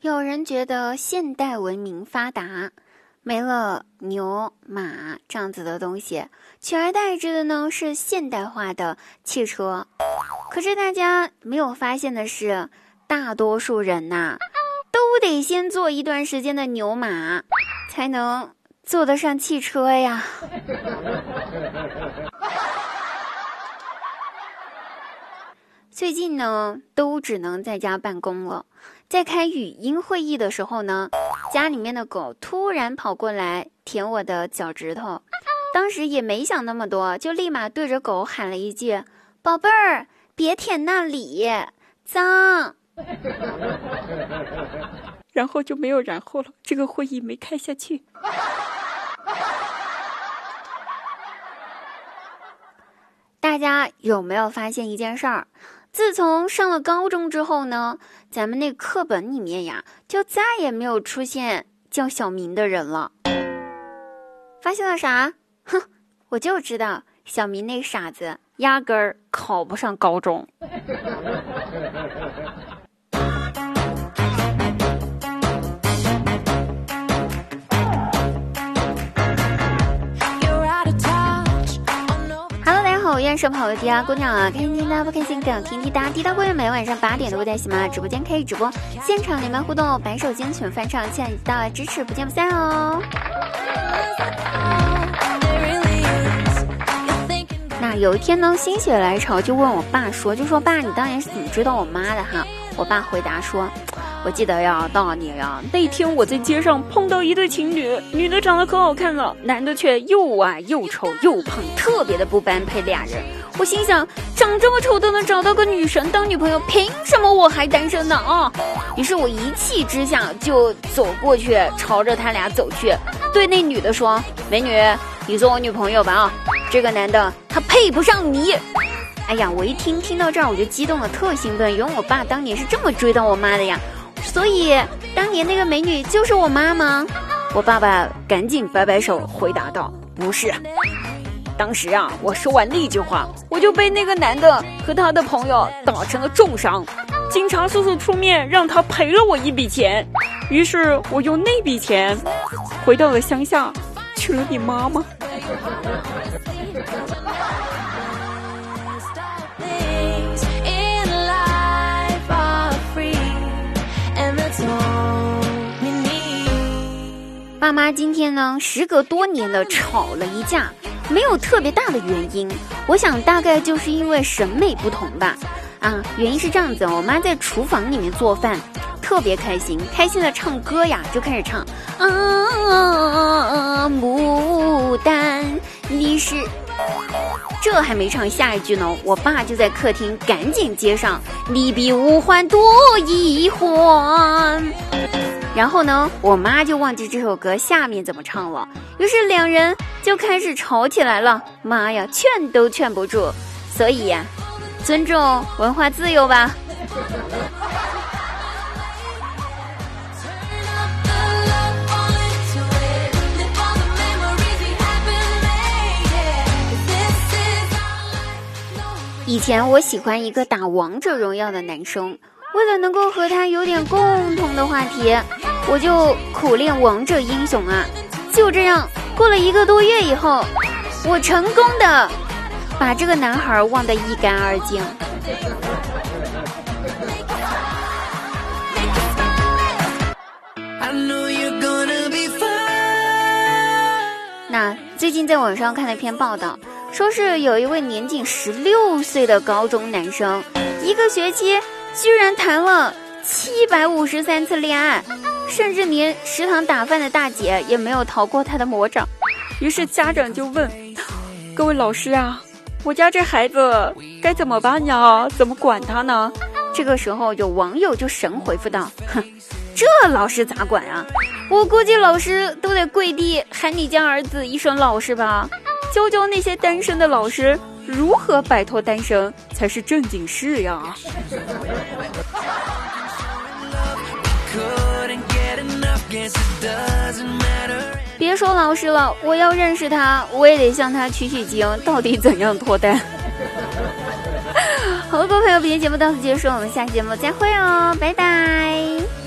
有人觉得现代文明发达，没了牛马这样子的东西，取而代之的呢是现代化的汽车。可是大家没有发现的是，大多数人呐，都得先坐一段时间的牛马，才能坐得上汽车呀。最近呢，都只能在家办公了。在开语音会议的时候呢，家里面的狗突然跑过来舔我的脚趾头，当时也没想那么多，就立马对着狗喊了一句：“宝贝儿，别舔那里，脏。”然后就没有然后了，这个会议没开下去。大家有没有发现一件事儿？自从上了高中之后呢，咱们那课本里面呀，就再也没有出现叫小明的人了。发现了啥？哼，我就知道小明那傻子压根儿考不上高中。我愿是跑个迪啊，姑娘啊，开心听的不开心更听滴答滴答。姑娘每晚上八点都会在喜马拉雅直播间开直播，现场连麦互动，白手巾群翻唱，期待你到来支持，不见不散哦。那有一天呢，心血来潮就问我爸说，就说爸，你当年是怎么追到我妈的哈？我爸回答说。我记得呀，当年呀，那天我在街上碰到一对情侣，女的长得可好看了，男的却又矮又丑又胖，特别的不般配俩人。我心想，长这么丑都能找到个女神当女朋友，凭什么我还单身呢？啊！于是我一气之下就走过去，朝着他俩走去，对那女的说：“美女，你做我女朋友吧！啊，这个男的他配不上你。”哎呀，我一听听到这儿我就激动了，特兴奋，原来我爸当年是这么追到我妈的呀！所以，当年那个美女就是我妈吗？我爸爸赶紧摆摆手回答道：“不是。”当时啊，我说完那句话，我就被那个男的和他的朋友打成了重伤。警察叔叔出面让他赔了我一笔钱，于是我用那笔钱回到了乡下，娶了你妈妈。爸妈今天呢，时隔多年的吵了一架，没有特别大的原因，我想大概就是因为审美不同吧。啊，原因是这样子，我妈在厨房里面做饭，特别开心，开心的唱歌呀，就开始唱啊，牡丹，你是，这还没唱下一句呢，我爸就在客厅赶紧接上，你比五环多一环。然后呢，我妈就忘记这首歌下面怎么唱了，于是两人就开始吵起来了。妈呀，劝都劝不住，所以呀，尊重文化自由吧。以前我喜欢一个打王者荣耀的男生。为了能够和他有点共同的话题，我就苦练王者英雄啊！就这样过了一个多月以后，我成功的把这个男孩忘得一干二净。最近在网上看了一篇报道，说是有一位年仅十六岁的高中男生，一个学期。居然谈了七百五十三次恋爱，甚至连食堂打饭的大姐也没有逃过他的魔掌。于是家长就问：“ 各位老师啊，我家这孩子该怎么办呀？怎么管他呢？”这个时候有网友就神回复道：“哼，这老师咋管啊？我估计老师都得跪地喊你家儿子一声老师吧，教教那些单身的老师。”如何摆脱单身才是正经事呀？别说老师了，我要认识他，我也得向他取取经，到底怎样脱单？好了，各位朋友，本期节目到此结束，我们下期节目再会哦，拜拜。